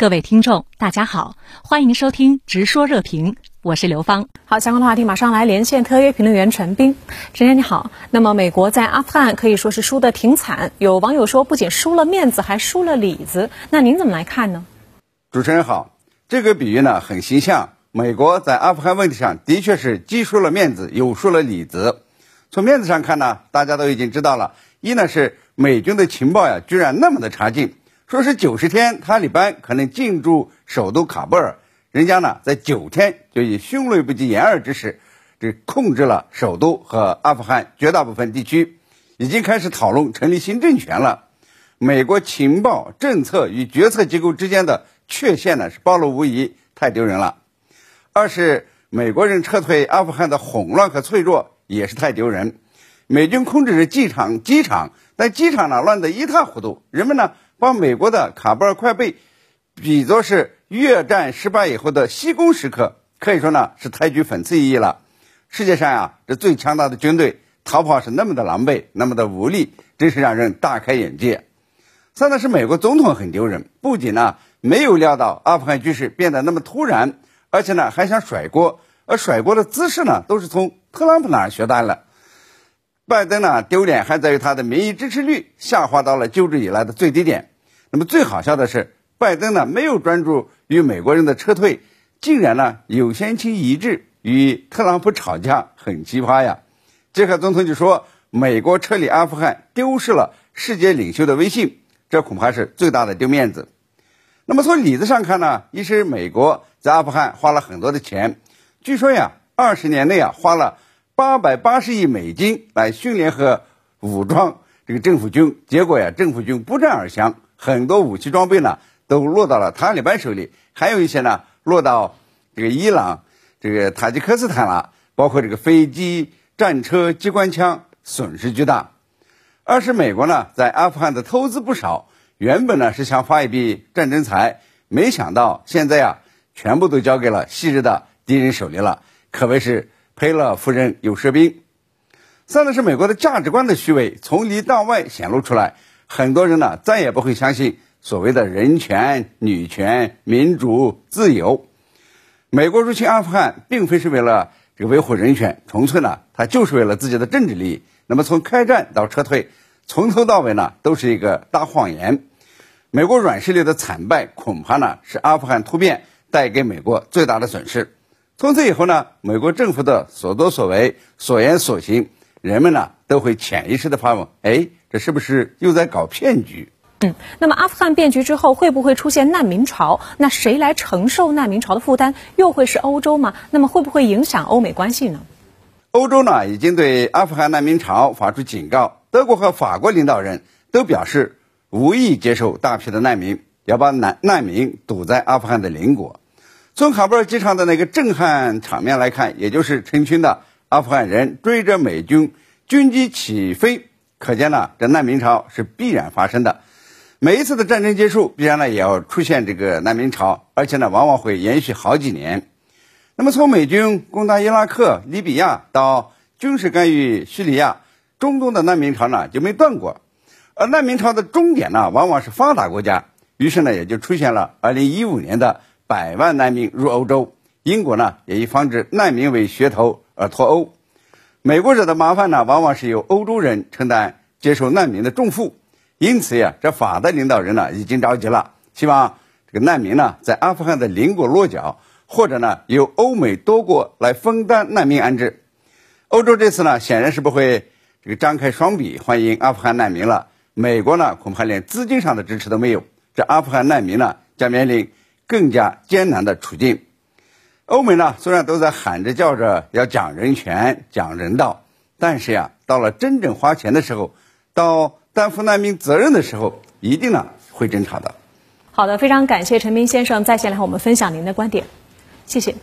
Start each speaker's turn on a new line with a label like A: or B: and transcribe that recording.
A: 各位听众，大家好，欢迎收听《直说热评》，我是刘芳。
B: 好，相关的话题马上来连线特约评论员陈斌。陈先生你好，那么美国在阿富汗可以说是输得挺惨，有网友说不仅输了面子，还输了里子。那您怎么来看呢？
C: 主持人好，这个比喻呢很形象。美国在阿富汗问题上的确是既输了面子，又输了里子。从面子上看呢，大家都已经知道了，一呢是美军的情报呀，居然那么的差劲。说是九十天，塔利班可能进驻首都喀布尔，人家呢在九天就以迅雷不及掩耳之势，这控制了首都和阿富汗绝大部分地区，已经开始讨论成立新政权了。美国情报政策与决策机构之间的缺陷呢是暴露无遗，太丢人了。二是美国人撤退阿富汗的混乱和脆弱也是太丢人。美军控制着机场，机场但机场呢乱得一塌糊涂，人们呢。把美国的卡布尔快被比作是越战失败以后的西宫时刻，可以说呢是太具讽刺意义了。世界上呀，这最强大的军队逃跑是那么的狼狈，那么的无力，真是让人大开眼界。三呢是美国总统很丢人，不仅呢没有料到阿富汗局势变得那么突然，而且呢还想甩锅，而甩锅的姿势呢都是从特朗普那儿学来的。拜登呢丢脸还在于他的民意支持率下滑到了就职以来的最低点。那么最好笑的是，拜登呢没有专注于美国人的撤退，竟然呢有先期一致与特朗普吵架，很奇葩呀。杰克总统就说，美国撤离阿富汗丢失了世界领袖的威信，这恐怕是最大的丢面子。那么从里子上看呢，一是美国在阿富汗花了很多的钱，据说呀，二十年内啊花了八百八十亿美金来训练和武装这个政府军，结果呀，政府军不战而降。很多武器装备呢都落到了塔利班手里，还有一些呢落到这个伊朗、这个塔吉克斯坦了，包括这个飞机、战车、机关枪，损失巨大。二是美国呢在阿富汗的投资不少，原本呢是想发一笔战争财，没想到现在呀全部都交给了昔日的敌人手里了，可谓是赔了夫人又折兵。三呢是美国的价值观的虚伪从里到外显露出来。很多人呢再也不会相信所谓的人权、女权、民主、自由。美国入侵阿富汗并非是为了这个维护人权，纯粹呢，他就是为了自己的政治利益。那么从开战到撤退，从头到尾呢都是一个大谎言。美国软实力的惨败，恐怕呢是阿富汗突变带给美国最大的损失。从此以后呢，美国政府的所作所为、所言所行，人们呢都会潜意识的发问：哎。这是不是又在搞骗局？
B: 嗯，那么阿富汗变局之后会不会出现难民潮？那谁来承受难民潮的负担？又会是欧洲吗？那么会不会影响欧美关系呢？
C: 欧洲呢已经对阿富汗难民潮发出警告，德国和法国领导人都表示无意接受大批的难民，要把难难民堵在阿富汗的邻国。从喀布尔机场的那个震撼场面来看，也就是成群的阿富汗人追着美军军机起飞。可见呢，这难民潮是必然发生的。每一次的战争结束，必然呢也要出现这个难民潮，而且呢往往会延续好几年。那么从美军攻打伊拉克、利比亚到军事干预叙利亚，中东的难民潮呢就没断过。而难民潮的终点呢，往往是发达国家，于是呢也就出现了2015年的百万难民入欧洲。英国呢也以防止难民为噱头而脱欧。美国惹的麻烦呢，往往是由欧洲人承担接受难民的重负，因此呀，这法的领导人呢已经着急了，希望这个难民呢在阿富汗的邻国落脚，或者呢由欧美多国来分担难民安置。欧洲这次呢显然是不会这个张开双臂欢迎阿富汗难民了，美国呢恐怕连资金上的支持都没有，这阿富汗难民呢将面临更加艰难的处境。欧美呢，虽然都在喊着叫着要讲人权、讲人道，但是呀，到了真正花钱的时候，到担负难民责任的时候，一定呢会侦查的。
B: 好的，非常感谢陈明先生在线来和我们分享您的观点，谢谢。